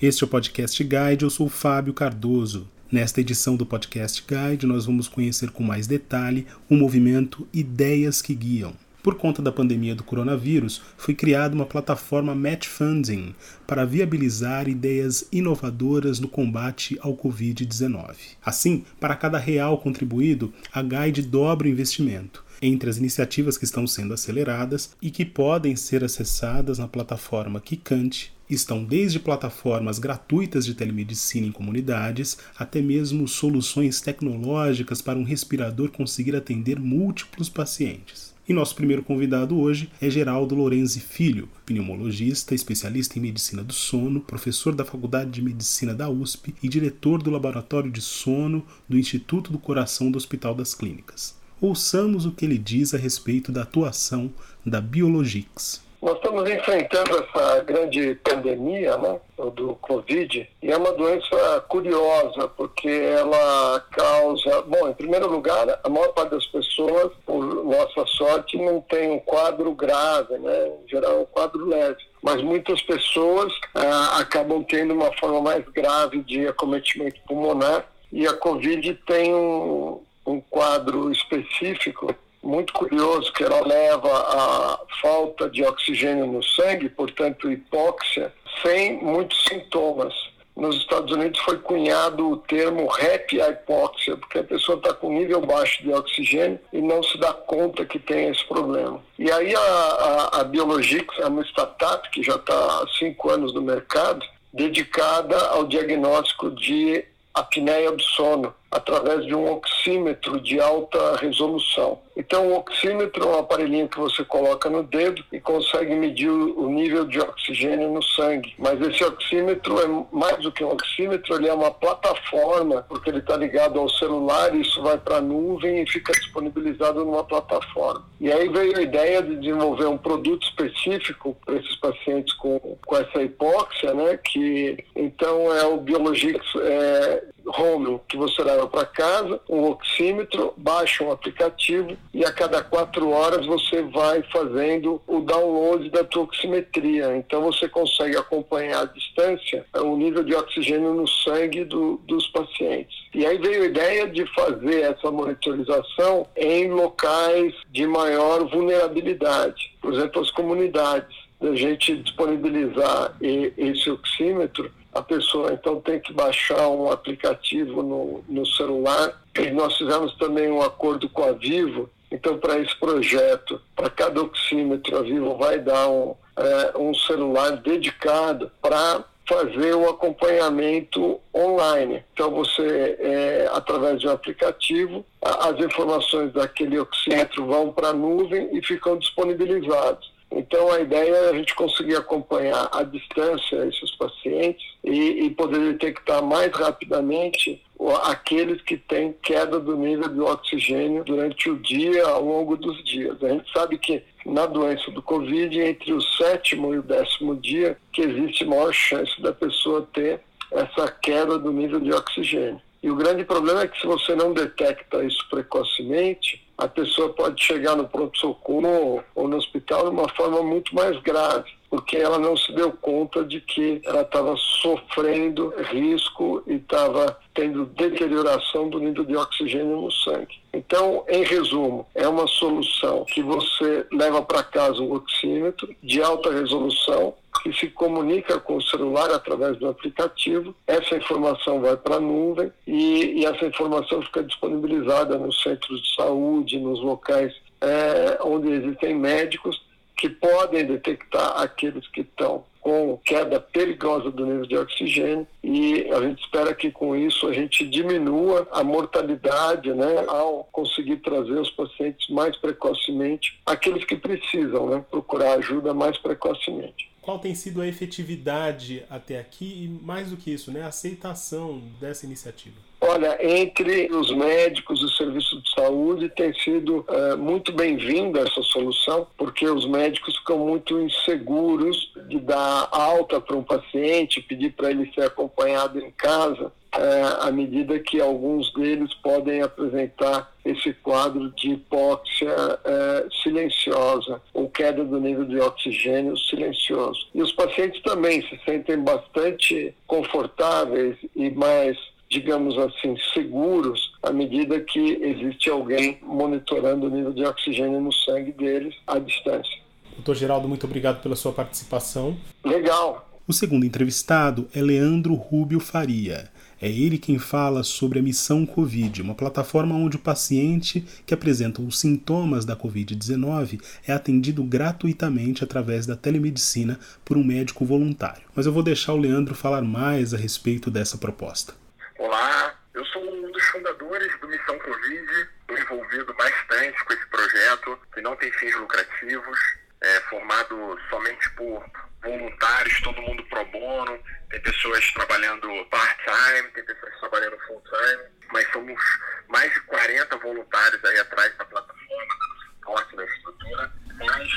Este é o Podcast Guide, eu sou Fábio Cardoso. Nesta edição do Podcast Guide, nós vamos conhecer com mais detalhe o movimento Ideias que Guiam. Por conta da pandemia do coronavírus, foi criada uma plataforma Match Funding para viabilizar ideias inovadoras no combate ao Covid-19. Assim, para cada real contribuído, a Guide dobra o investimento. Entre as iniciativas que estão sendo aceleradas e que podem ser acessadas na plataforma Kikante, estão desde plataformas gratuitas de telemedicina em comunidades até mesmo soluções tecnológicas para um respirador conseguir atender múltiplos pacientes. E nosso primeiro convidado hoje é Geraldo Lorenzi Filho, pneumologista, especialista em medicina do sono, professor da Faculdade de Medicina da USP e diretor do Laboratório de Sono do Instituto do Coração do Hospital das Clínicas. Ouçamos o que ele diz a respeito da atuação da Biologix. Nós estamos enfrentando essa grande pandemia né, do Covid e é uma doença curiosa porque ela causa. Bom, em primeiro lugar, a maior parte das pessoas, por nossa sorte, não tem um quadro grave, né? Em geral, é um quadro leve. Mas muitas pessoas ah, acabam tendo uma forma mais grave de acometimento pulmonar e a Covid tem um, um quadro específico muito curioso que ela leva à falta de oxigênio no sangue, portanto hipóxia, sem muitos sintomas. Nos Estados Unidos foi cunhado o termo happy hipóxia, porque a pessoa está com nível baixo de oxigênio e não se dá conta que tem esse problema. E aí a, a, a Biologix é uma startup que já está há cinco anos no mercado, dedicada ao diagnóstico de apneia do sono através de um oxímetro de alta resolução. Então, o oxímetro é um aparelhinho que você coloca no dedo e consegue medir o nível de oxigênio no sangue. Mas esse oxímetro é mais do que um oxímetro, ele é uma plataforma, porque ele está ligado ao celular, isso vai para a nuvem e fica disponibilizado numa plataforma. E aí veio a ideia de desenvolver um produto específico para esses pacientes com, com essa hipóxia, né? que então é o Biologix é, Home, que você leva para casa, um oxímetro, baixa um aplicativo e a cada quatro horas você vai fazendo o download da tua oximetria. Então você consegue acompanhar à distância o nível de oxigênio no sangue do, dos pacientes. E aí veio a ideia de fazer essa monitorização em locais de maior vulnerabilidade, por exemplo, as comunidades. A gente disponibilizar esse oxímetro a pessoa então tem que baixar um aplicativo no, no celular. E nós fizemos também um acordo com a Vivo. Então, para esse projeto, para cada oxímetro, a Vivo vai dar um, é, um celular dedicado para fazer o acompanhamento online. Então, você, é, através de um aplicativo, as informações daquele oxímetro vão para a nuvem e ficam disponibilizadas. Então, a ideia é a gente conseguir acompanhar à distância esses pacientes e, e poder detectar mais rapidamente aqueles que têm queda do nível de oxigênio durante o dia, ao longo dos dias. A gente sabe que na doença do Covid, entre o sétimo e o décimo dia, que existe maior chance da pessoa ter essa queda do nível de oxigênio. E o grande problema é que se você não detecta isso precocemente, a pessoa pode chegar no pronto-socorro ou no hospital de uma forma muito mais grave, porque ela não se deu conta de que ela estava sofrendo risco e estava tendo deterioração do nível de oxigênio no sangue. Então, em resumo, é uma solução que você leva para casa um oxímetro de alta resolução que se comunica com o celular através do aplicativo. Essa informação vai para a nuvem e, e, essa informação fica disponibilizada nos centros de saúde, nos locais é, onde existem médicos que podem detectar aqueles que estão com queda perigosa do nível de oxigênio e a gente espera que com isso a gente diminua a mortalidade, né, ao conseguir trazer os pacientes mais precocemente, aqueles que precisam, né, procurar ajuda mais precocemente qual tem sido a efetividade até aqui e, mais do que isso, né, a aceitação dessa iniciativa? Olha, entre os médicos e serviços de saúde tem sido uh, muito bem-vinda essa solução, porque os médicos ficam muito inseguros de dar alta para um paciente, pedir para ele ser acompanhado em casa, uh, à medida que alguns deles podem apresentar esse quadro de hipóxia uh, silenciosa, queda do nível de oxigênio silencioso. E os pacientes também se sentem bastante confortáveis e mais digamos assim, seguros à medida que existe alguém monitorando o nível de oxigênio no sangue deles à distância. Doutor Geraldo, muito obrigado pela sua participação. Legal. O segundo entrevistado é Leandro Rubio Faria. É ele quem fala sobre a Missão Covid, uma plataforma onde o paciente que apresenta os sintomas da Covid-19 é atendido gratuitamente através da telemedicina por um médico voluntário. Mas eu vou deixar o Leandro falar mais a respeito dessa proposta. Olá, eu sou um dos fundadores do Missão Covid, estou envolvido bastante com esse projeto que não tem fins lucrativos, é formado somente por voluntários, todo mundo pro bono, tem pessoas trabalhando part-time, tem pessoas trabalhando full-time, mas somos mais de 40 voluntários aí atrás da plataforma, dando suporte da estrutura, mais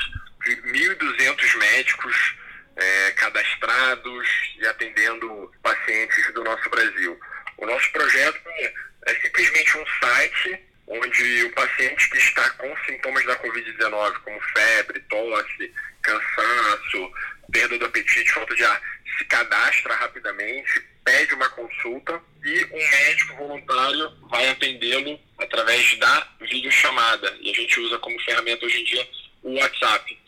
de 1.200 médicos é, cadastrados e atendendo pacientes do nosso Brasil. O nosso projeto é simplesmente um site onde o paciente que está com sintomas da Covid-19, como febre, tosse, cansaço, perda do apetite, falta de ar, se cadastra rapidamente, pede uma consulta e um médico voluntário vai atendê-lo através da videochamada. E a gente usa como ferramenta hoje em dia o WhatsApp.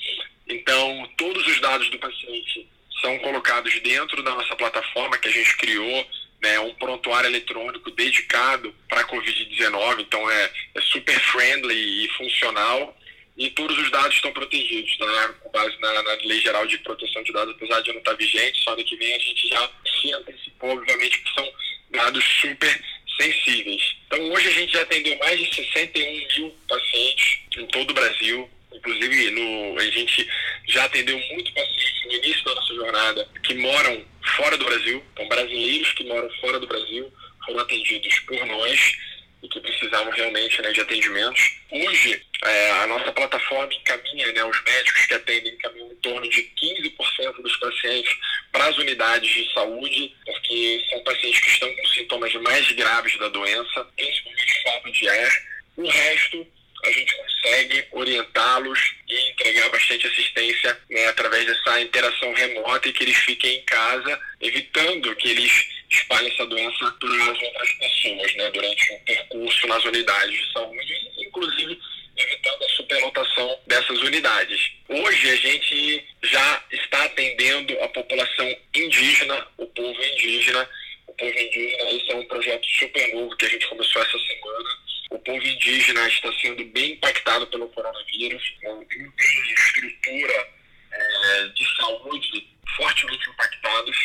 Então, todos os dados do paciente são colocados dentro da nossa plataforma que a gente criou, né, um prontuário eletrônico dedicado para a Covid-19, então é, é super friendly e funcional e todos os dados estão protegidos, tá? com base na, na, Lei Geral de Proteção de Dados, apesar de não estar vigente, só ano que vem a gente já se antecipou, obviamente, que são dados super sensíveis. Então, hoje a gente já atendeu mais de 61 mil pacientes em todo o Brasil, inclusive no, a gente já atendeu muito pacientes no início da nossa jornada que moram fora do Brasil, então brasileiros que moram fora do Brasil foram atendidos por nós e que precisavam realmente né, de atendimentos. Hoje, é, a nossa plataforma encaminha, né, os médicos que atendem encaminham em torno de 15% dos pacientes para as unidades de saúde, porque são pacientes que estão com sintomas mais graves da doença, principalmente falta de ar. O resto, a gente consegue orientá-los e entregar bastante assistência né, através dessa interação remota e que eles fiquem em casa, evitando que eles espalhem essa doença para as outras pessoas né, durante o percurso nas unidades de saúde, inclusive evitando a superlotação dessas unidades. Hoje a gente já está atendendo a população indígena, o povo indígena. O povo indígena, esse é um projeto super novo que a gente começou essa semana. O povo indígena está sendo bem impactado pelo coronavírus, não tem estrutura é, de saúde fortemente impactados.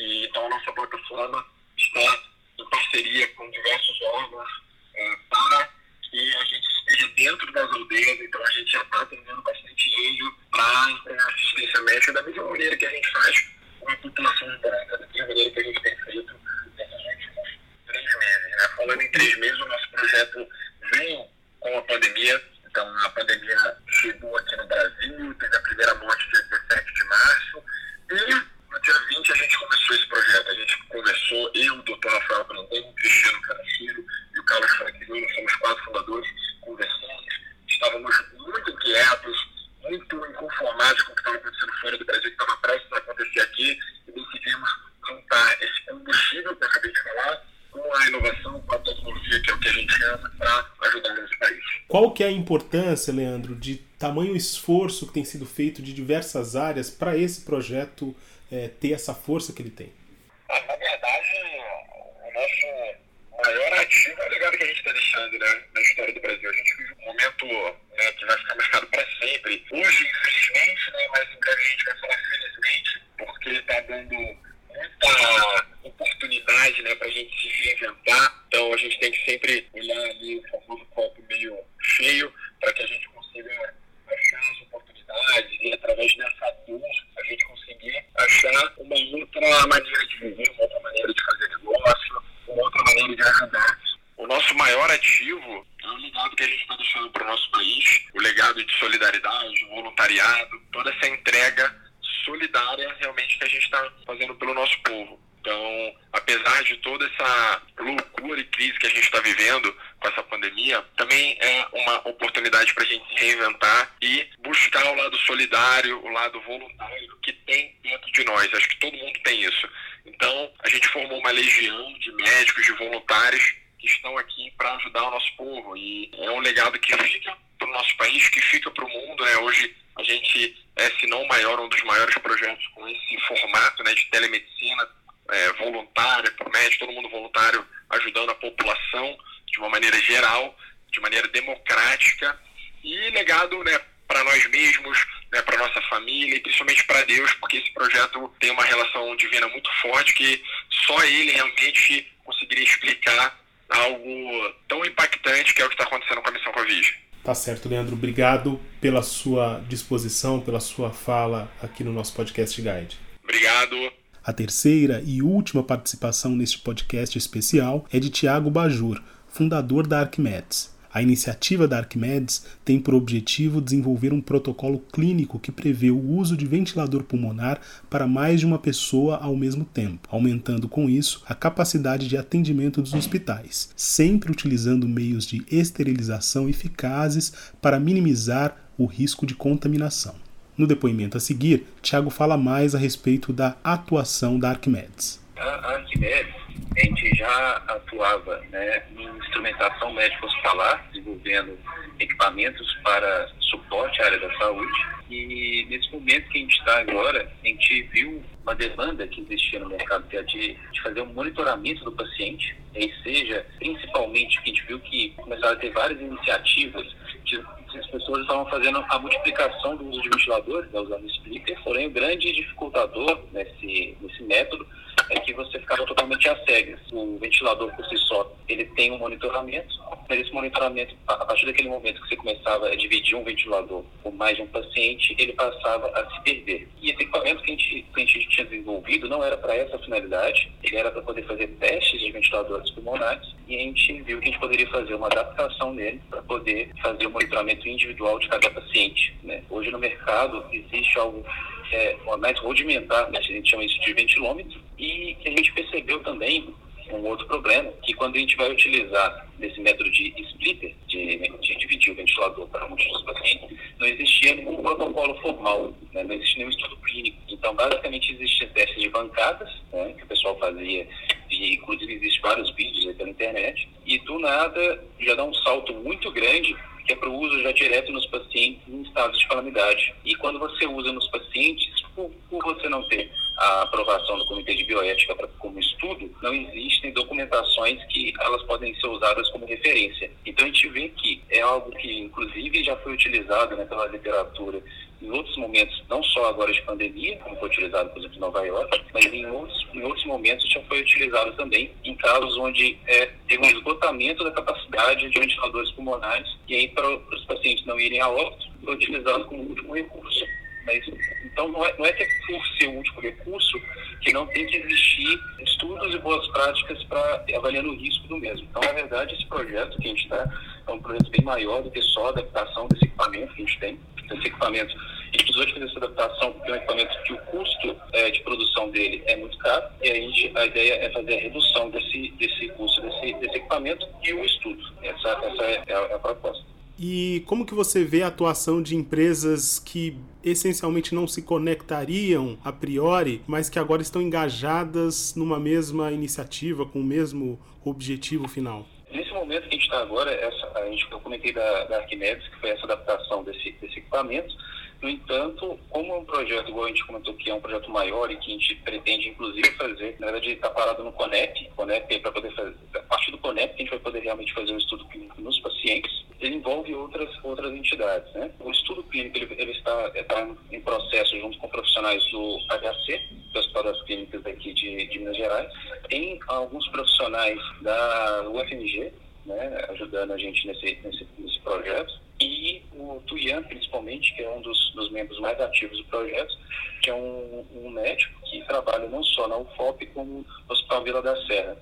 E, então, a nossa plataforma está em parceria com diversos órgãos é, para que a gente esteja dentro das aldeias, então a gente já está atendendo bastante índio para entregar assistência médica da mesma maneira que a gente faz com a população branca, da mesma maneira que a gente tem feito nesses últimos três meses. Né? Falando em três meses, o nosso projeto veio com a pandemia, então a pandemia chegou aqui no Brasil, teve a primeira morte dia 17 de março, e no dia 20 a gente começou esse projeto. A gente conversou, eu, o doutor Rafael Brandão, o Cristiano Canachiro e o Carlos Franquilino, somos quatro fundadores, conversamos, estávamos muito inquietos, muito inconformados com o que estava acontecendo fora do Brasil, que estava prestes a acontecer aqui, e decidimos juntar esse combustível que eu acabei de falar com a inovação, com a tecnologia, que é o que a gente ama, para ajudar nesse país. Qual que é a importância, Leandro, de tamanho esforço que tem sido feito de diversas áreas para esse projeto é, ter essa força que ele tem? Ah, na verdade, o nosso maior ativo é o legado que a gente está deixando né, na história do Brasil. A gente vive um momento né, que vai ficar marcado para sempre. Hoje, infelizmente, né, mas em breve a gente vai falar felizmente, porque ele está dando muita oportunidade né, para a gente se reinventar. Então a gente tem que sempre olhar ali o famoso copo meio cheio para que a gente consiga achar as oportunidades e através dessa dor a gente conseguir achar uma outra maneira de viver, uma outra maneira de fazer negócio, uma outra maneira de ajudar. O nosso maior ativo é o legado que a gente está deixando para o nosso país, o legado de solidariedade, solidária realmente que a gente está fazendo pelo nosso povo. Então, apesar de toda essa loucura e crise que a gente está vivendo com essa pandemia, também é uma oportunidade para a gente se reinventar e buscar o lado solidário, o lado voluntário que tem dentro de nós. Acho que todo mundo tem isso. Então, a gente formou uma legião de médicos, de voluntários que estão aqui para ajudar o nosso povo. E é um legado que fica para o nosso país, que fica para o mundo. Né? Hoje a gente é, se não o maior, um dos maiores projetos com esse formato né, de telemedicina é, voluntária, por médico, todo mundo voluntário ajudando a população de uma maneira geral, de maneira democrática e legado né, para nós mesmos, né, para nossa família e principalmente para Deus, porque esse projeto tem uma relação divina muito forte que só ele realmente conseguiria explicar algo tão impactante que é o que está acontecendo com a missão Covid. Tá certo, Leandro. Obrigado pela sua disposição, pela sua fala aqui no nosso podcast Guide. Obrigado. A terceira e última participação neste podcast especial é de Tiago Bajur, fundador da Arquimedes. A iniciativa da Arquimedes tem por objetivo desenvolver um protocolo clínico que prevê o uso de ventilador pulmonar para mais de uma pessoa ao mesmo tempo, aumentando com isso a capacidade de atendimento dos hospitais, sempre utilizando meios de esterilização eficazes para minimizar o risco de contaminação. No depoimento a seguir, Tiago fala mais a respeito da atuação da Arquimedes. A Arquimedes a gente já atuava né, em instrumentação médico-hospitalar, desenvolvendo equipamentos para suporte à área da saúde. E nesse momento que a gente está agora, a gente viu uma demanda que existia no mercado, que é de, de fazer um monitoramento do paciente, e seja, principalmente, que a gente viu que começaram a ter várias iniciativas que as pessoas estavam fazendo a multiplicação do uso de ventiladores, né, usando splitter, porém o grande dificultador nesse, nesse método é que você ficava totalmente às cegas. O ventilador por si só, ele tem um monitoramento, mas esse monitoramento, a partir daquele momento que você começava a dividir um ventilador com mais de um paciente, ele passava a se perder. E esse equipamento que a gente, que a gente tinha desenvolvido não era para essa finalidade, ele era para poder fazer testes de ventiladores pulmonares e a gente viu que a gente poderia fazer uma adaptação nele para poder fazer o monitoramento individual de cada paciente. Né? Hoje no mercado existe algo é mais rudimentar, né? a gente chama isso de ventilômetro, e a gente percebeu também um outro problema, que quando a gente vai utilizar esse método de splitter, de, de dividir o ventilador para múltiplos pacientes, não existia nenhum protocolo formal, né? não existia nenhum estudo clínico. Então, basicamente, existiam testes de bancadas, né? que o pessoal fazia, e inclusive existem vários vídeos aí pela internet, e do nada já dá um salto muito grande que é para o uso já direto nos pacientes em estados de calamidade. E quando você usa nos pacientes, por, você não ter a aprovação do Comitê de Bioética pra, como estudo, não existem documentações que elas podem ser usadas como referência. Então a gente vê que é algo que, inclusive, já foi utilizado né, pela literatura em outros momentos, não só agora de pandemia, como foi utilizado, por exemplo, em Nova York, mas em outros, em outros momentos já foi utilizado também em casos onde é, tem um esgotamento da capacidade de ventiladores pulmonares e aí para os pacientes não irem a óbito, foi utilizado como último recurso. Mas, então, não é, não é que é por ser o último recurso que não tem que existir estudos e boas práticas para avaliar o risco do mesmo. Então, na verdade, esse projeto que a gente está é um projeto bem maior do que só a adaptação desse equipamento que a gente tem. Esse equipamento, a gente precisou de fazer essa adaptação porque é um equipamento que o custo é, de produção dele é muito caro e a, gente, a ideia é fazer a redução desse, desse custo desse, desse equipamento e o estudo. Essa, essa é, é a, é a proposta. E como que você vê a atuação de empresas que essencialmente não se conectariam a priori, mas que agora estão engajadas numa mesma iniciativa, com o mesmo objetivo final? Nesse momento que a gente está agora, essa, a gente, eu comentei da, da Arquimedes, que foi essa adaptação desse, desse equipamento, no entanto, como é um projeto, igual a gente comentou que é um projeto maior e que a gente pretende inclusive fazer, na verdade está parado no CONEP, CONEP é para poder fazer, partir do CONEP a gente vai poder realmente fazer um estudo clínico nos pacientes, ele envolve outras, outras entidades. Né? O estudo clínico ele, ele está, está em processo junto com profissionais do HC, do Hospital das Clínicas daqui de, de Minas Gerais, tem alguns profissionais da UFMG, né, ajudando a gente nesse, nesse, nesse projeto e o Tuian, principalmente, que é um dos, dos, membros mais ativos do projeto, que é um, um médico que trabalha não só na UFOP, como no Hospital Vila da Serra.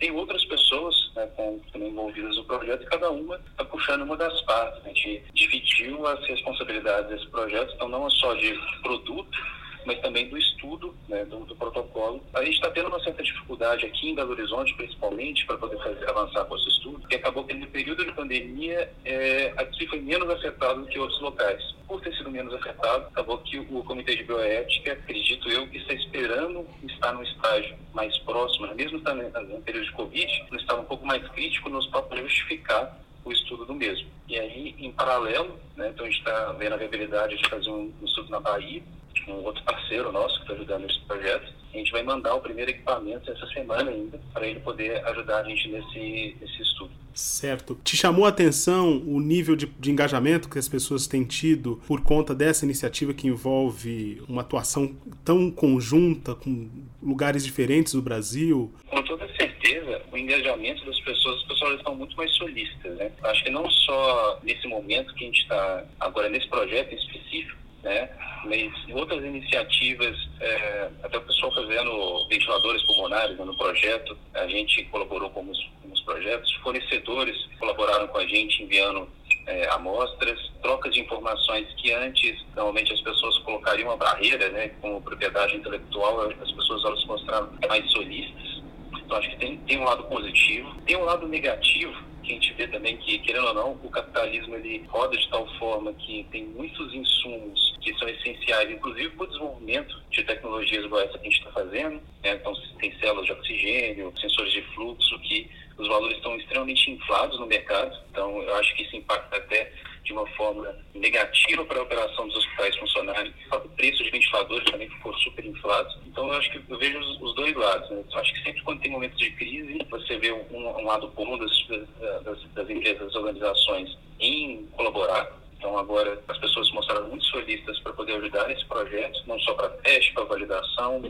Tem outras pessoas né, também envolvidas no projeto e cada uma está puxando uma das partes. A gente dividiu as responsabilidades desse projeto, então não é só de produto, mas também do estudo né, do, do, protocolo. A gente está tendo uma certa dificuldade aqui em Belo Horizonte, principalmente, para poder fazer, avançar com esse estudo, que acabou que no período de pandemia é, aqui foi menos afetado do que outros locais. Por ter sido menos afetado, acabou que o, Comitê de Bioética, acredito eu, que está esperando estar no estágio mais próximo, né, mesmo no período de Covid, estava um pouco mais crítico nos para justificar o estudo do mesmo. E aí, em paralelo, né, então a gente está vendo a viabilidade de fazer um, um estudo na Bahia, um outro parceiro nosso que está ajudando nesse projeto. A gente vai mandar o primeiro equipamento essa semana ainda, para ele poder ajudar a gente nesse, nesse estudo. Certo. Te chamou a atenção o nível de, de, engajamento que as pessoas têm tido por conta dessa iniciativa que envolve uma atuação tão conjunta com lugares diferentes do Brasil? Com toda certeza, o engajamento das pessoas, as pessoas estão muito mais solistas, né? Acho que não só nesse momento que a gente está agora nesse projeto em específico, né? Mas outras iniciativas, é, até o pessoal fazendo ventiladores pulmonares né, no projeto, a gente colaborou com os, com os projetos, fornecedores colaboraram com a gente enviando é, amostras, trocas de informações que antes, normalmente as pessoas colocariam uma barreira, né, com propriedade intelectual, as pessoas elas mostraram mais solistas. Então acho que tem, tem um lado positivo. Tem um lado negativo, que a gente vê também que, querendo ou não, o capitalismo ele roda de tal forma que tem muitos insumos que são essenciais, inclusive para o desenvolvimento de tecnologias igual essa que a gente está fazendo. Né? Então, tem células de oxigênio, sensores de fluxo, que os valores estão extremamente inflados no mercado. Então, eu acho que isso impacta até de uma forma negativa para a operação dos hospitais funcionarem. O preço de ventiladores também ficou super inflado. Então, eu acho que eu vejo os, os dois lados. Né? Eu acho que sempre quando tem momentos de crise, você vê um, um lado bom das, das, das empresas, das organizações em colaborar então, agora, as pessoas se mostraram muito solistas para poder ajudar nesse projeto, não só para teste, para validação,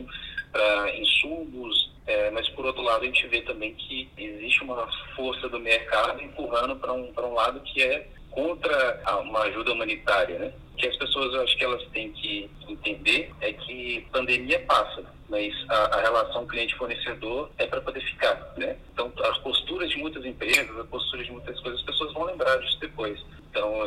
para insumos, é, mas, por outro lado, a gente vê também que existe uma força do mercado empurrando para um, um lado que é contra uma ajuda humanitária, né? que as pessoas, acho que elas têm que entender é que pandemia passa, mas a, a relação cliente-fornecedor é para poder ficar, né? Então, as posturas de muitas empresas, as posturas de muitas coisas, as pessoas vão lembrar disso depois.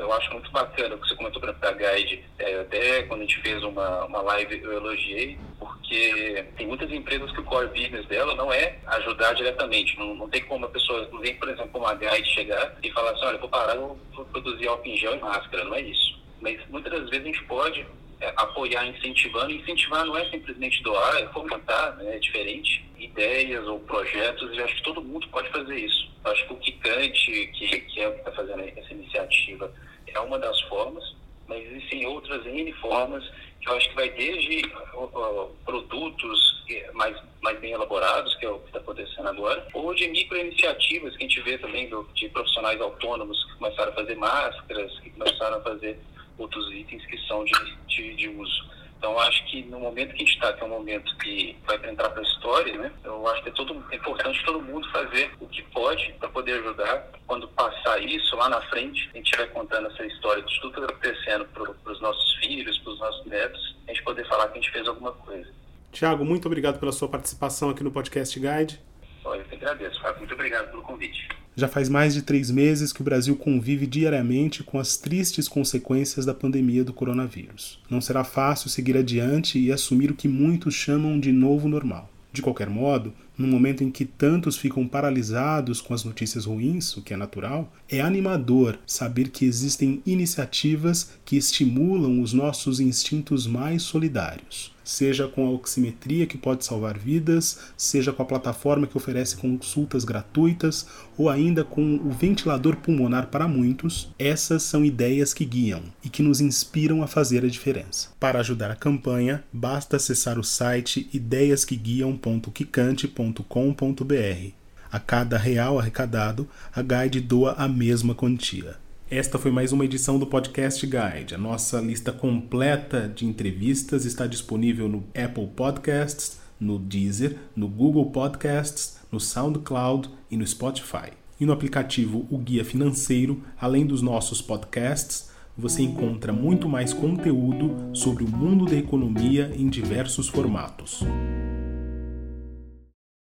Eu acho muito bacana o que você comentou para a Guide, é, até quando a gente fez uma, uma live eu elogiei, porque tem muitas empresas que o core business dela não é ajudar diretamente, não, não tem como a pessoa, não vem, por exemplo, uma Guide chegar e falar assim, olha, vou parar, eu vou produzir álcool em gel e máscara, não é isso. Mas muitas das vezes a gente pode é, apoiar incentivando. Incentivar não é simplesmente doar, é fomentar, né, é diferente, ideias ou projetos, e acho que todo mundo pode fazer isso. Acho que o Kikante, que, que é o que está fazendo essa iniciativa, é uma das formas, mas existem outras N formas que eu acho que vai desde uh, produtos mais, mais bem elaborados, que é o que está acontecendo agora, ou de micro-iniciativas que a gente vê também do, de profissionais autônomos que começaram a fazer máscaras, que começaram a fazer outros itens que são de, de, de uso. Então, acho que no momento que a gente está, que é um momento que vai entrar para a história, né? Eu acho que é, todo, é importante todo mundo fazer o que pode para poder ajudar. Quando passar isso, lá na frente, a gente vai contando essa história de tudo que está acontecendo para os nossos filhos, para os nossos netos, a gente poder falar que a gente fez alguma coisa. Tiago, muito obrigado pela sua participação aqui no Podcast Guide. Eu que agradeço, Fábio. Muito obrigado pelo convite. Já faz mais de três meses que o Brasil convive diariamente com as tristes consequências da pandemia do coronavírus. Não será fácil seguir adiante e assumir o que muitos chamam de novo normal. De qualquer modo, no momento em que tantos ficam paralisados com as notícias ruins, o que é natural, é animador saber que existem iniciativas que estimulam os nossos instintos mais solidários seja com a oximetria que pode salvar vidas, seja com a plataforma que oferece consultas gratuitas ou ainda com o ventilador pulmonar para muitos, essas são ideias que guiam e que nos inspiram a fazer a diferença. Para ajudar a campanha, basta acessar o site ideiasqueguiam.quicante.com.br. A cada real arrecadado, a Guide doa a mesma quantia. Esta foi mais uma edição do Podcast Guide. A nossa lista completa de entrevistas está disponível no Apple Podcasts, no Deezer, no Google Podcasts, no SoundCloud e no Spotify. E no aplicativo O Guia Financeiro, além dos nossos podcasts, você encontra muito mais conteúdo sobre o mundo da economia em diversos formatos.